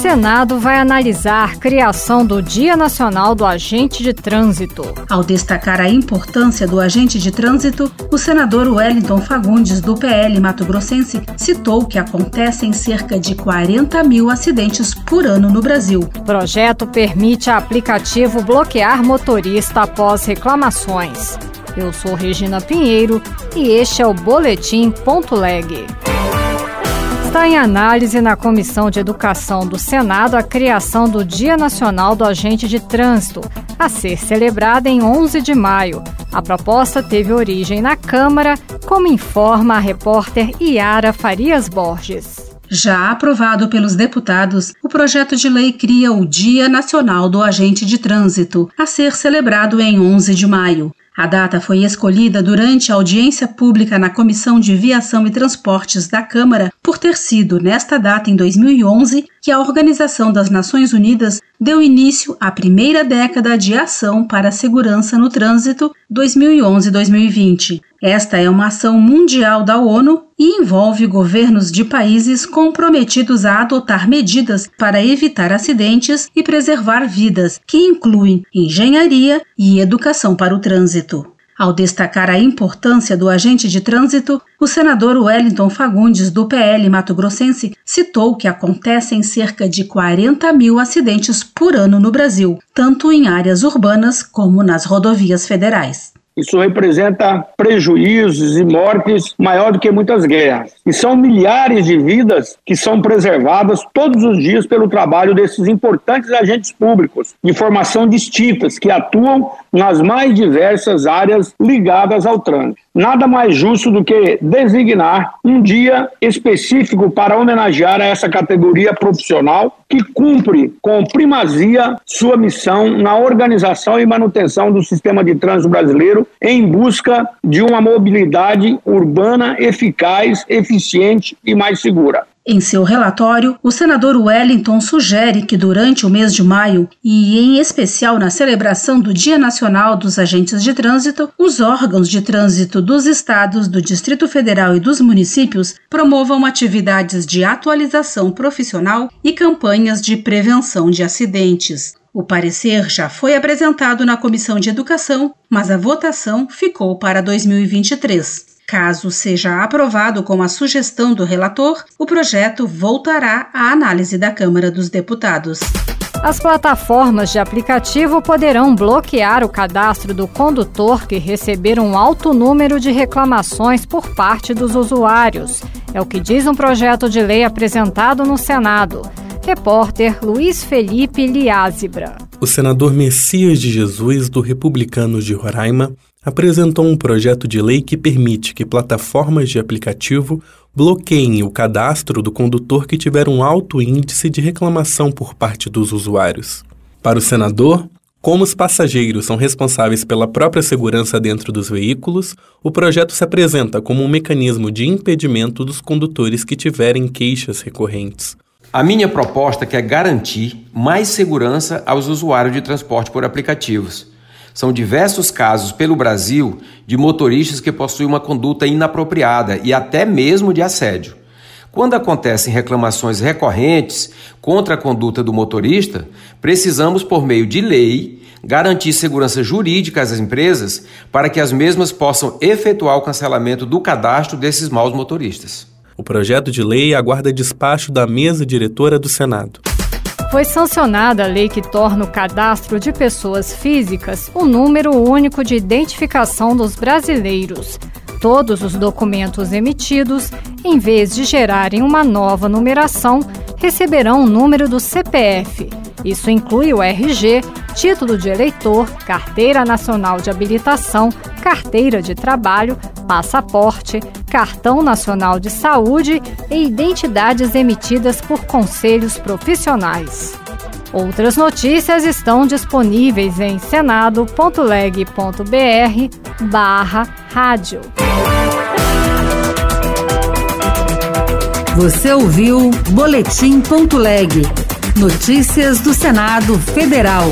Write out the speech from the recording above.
Senado vai analisar criação do Dia Nacional do Agente de Trânsito. Ao destacar a importância do agente de trânsito, o senador Wellington Fagundes, do PL Mato Grossense, citou que acontecem cerca de 40 mil acidentes por ano no Brasil. O projeto permite a aplicativo bloquear motorista após reclamações. Eu sou Regina Pinheiro e este é o Boletim Ponto Leg. Está em análise na Comissão de Educação do Senado a criação do Dia Nacional do Agente de Trânsito, a ser celebrada em 11 de maio. A proposta teve origem na Câmara, como informa a repórter Iara Farias Borges. Já aprovado pelos deputados, o projeto de lei cria o Dia Nacional do Agente de Trânsito, a ser celebrado em 11 de maio. A data foi escolhida durante a audiência pública na Comissão de Viação e Transportes da Câmara por ter sido nesta data, em 2011, que a Organização das Nações Unidas deu início à primeira década de ação para a segurança no trânsito 2011-2020. Esta é uma ação mundial da ONU e envolve governos de países comprometidos a adotar medidas para evitar acidentes e preservar vidas, que incluem engenharia e educação para o trânsito. Ao destacar a importância do agente de trânsito, o senador Wellington Fagundes, do PL Mato Grossense, citou que acontecem cerca de 40 mil acidentes por ano no Brasil, tanto em áreas urbanas como nas rodovias federais. Isso representa prejuízos e mortes maior do que muitas guerras. E são milhares de vidas que são preservadas todos os dias pelo trabalho desses importantes agentes públicos de formação distintas que atuam nas mais diversas áreas ligadas ao trânsito. Nada mais justo do que designar um dia específico para homenagear essa categoria profissional que cumpre com primazia sua missão na organização e manutenção do sistema de trânsito brasileiro em busca de uma mobilidade urbana eficaz, eficiente e mais segura. Em seu relatório, o senador Wellington sugere que durante o mês de maio, e em especial na celebração do Dia Nacional dos Agentes de Trânsito, os órgãos de trânsito dos estados, do Distrito Federal e dos municípios promovam atividades de atualização profissional e campanhas de prevenção de acidentes. O parecer já foi apresentado na Comissão de Educação, mas a votação ficou para 2023. Caso seja aprovado com a sugestão do relator, o projeto voltará à análise da Câmara dos Deputados. As plataformas de aplicativo poderão bloquear o cadastro do condutor que receber um alto número de reclamações por parte dos usuários. É o que diz um projeto de lei apresentado no Senado. Repórter Luiz Felipe Liázebra. O senador Messias de Jesus, do Republicanos de Roraima, apresentou um projeto de lei que permite que plataformas de aplicativo bloqueiem o cadastro do condutor que tiver um alto índice de reclamação por parte dos usuários. Para o senador, como os passageiros são responsáveis pela própria segurança dentro dos veículos, o projeto se apresenta como um mecanismo de impedimento dos condutores que tiverem queixas recorrentes. A minha proposta é garantir mais segurança aos usuários de transporte por aplicativos. São diversos casos pelo Brasil de motoristas que possuem uma conduta inapropriada e até mesmo de assédio. Quando acontecem reclamações recorrentes contra a conduta do motorista, precisamos, por meio de lei, garantir segurança jurídica às empresas para que as mesmas possam efetuar o cancelamento do cadastro desses maus motoristas. O projeto de lei aguarda despacho da mesa diretora do Senado. Foi sancionada a lei que torna o cadastro de pessoas físicas o número único de identificação dos brasileiros. Todos os documentos emitidos, em vez de gerarem uma nova numeração, receberão o número do CPF. Isso inclui o RG, título de eleitor, carteira nacional de habilitação, carteira de trabalho, passaporte, cartão nacional de saúde e identidades emitidas por conselhos profissionais. Outras notícias estão disponíveis em senado.leg.br barra rádio. Você ouviu Boletim.leg Notícias do Senado Federal.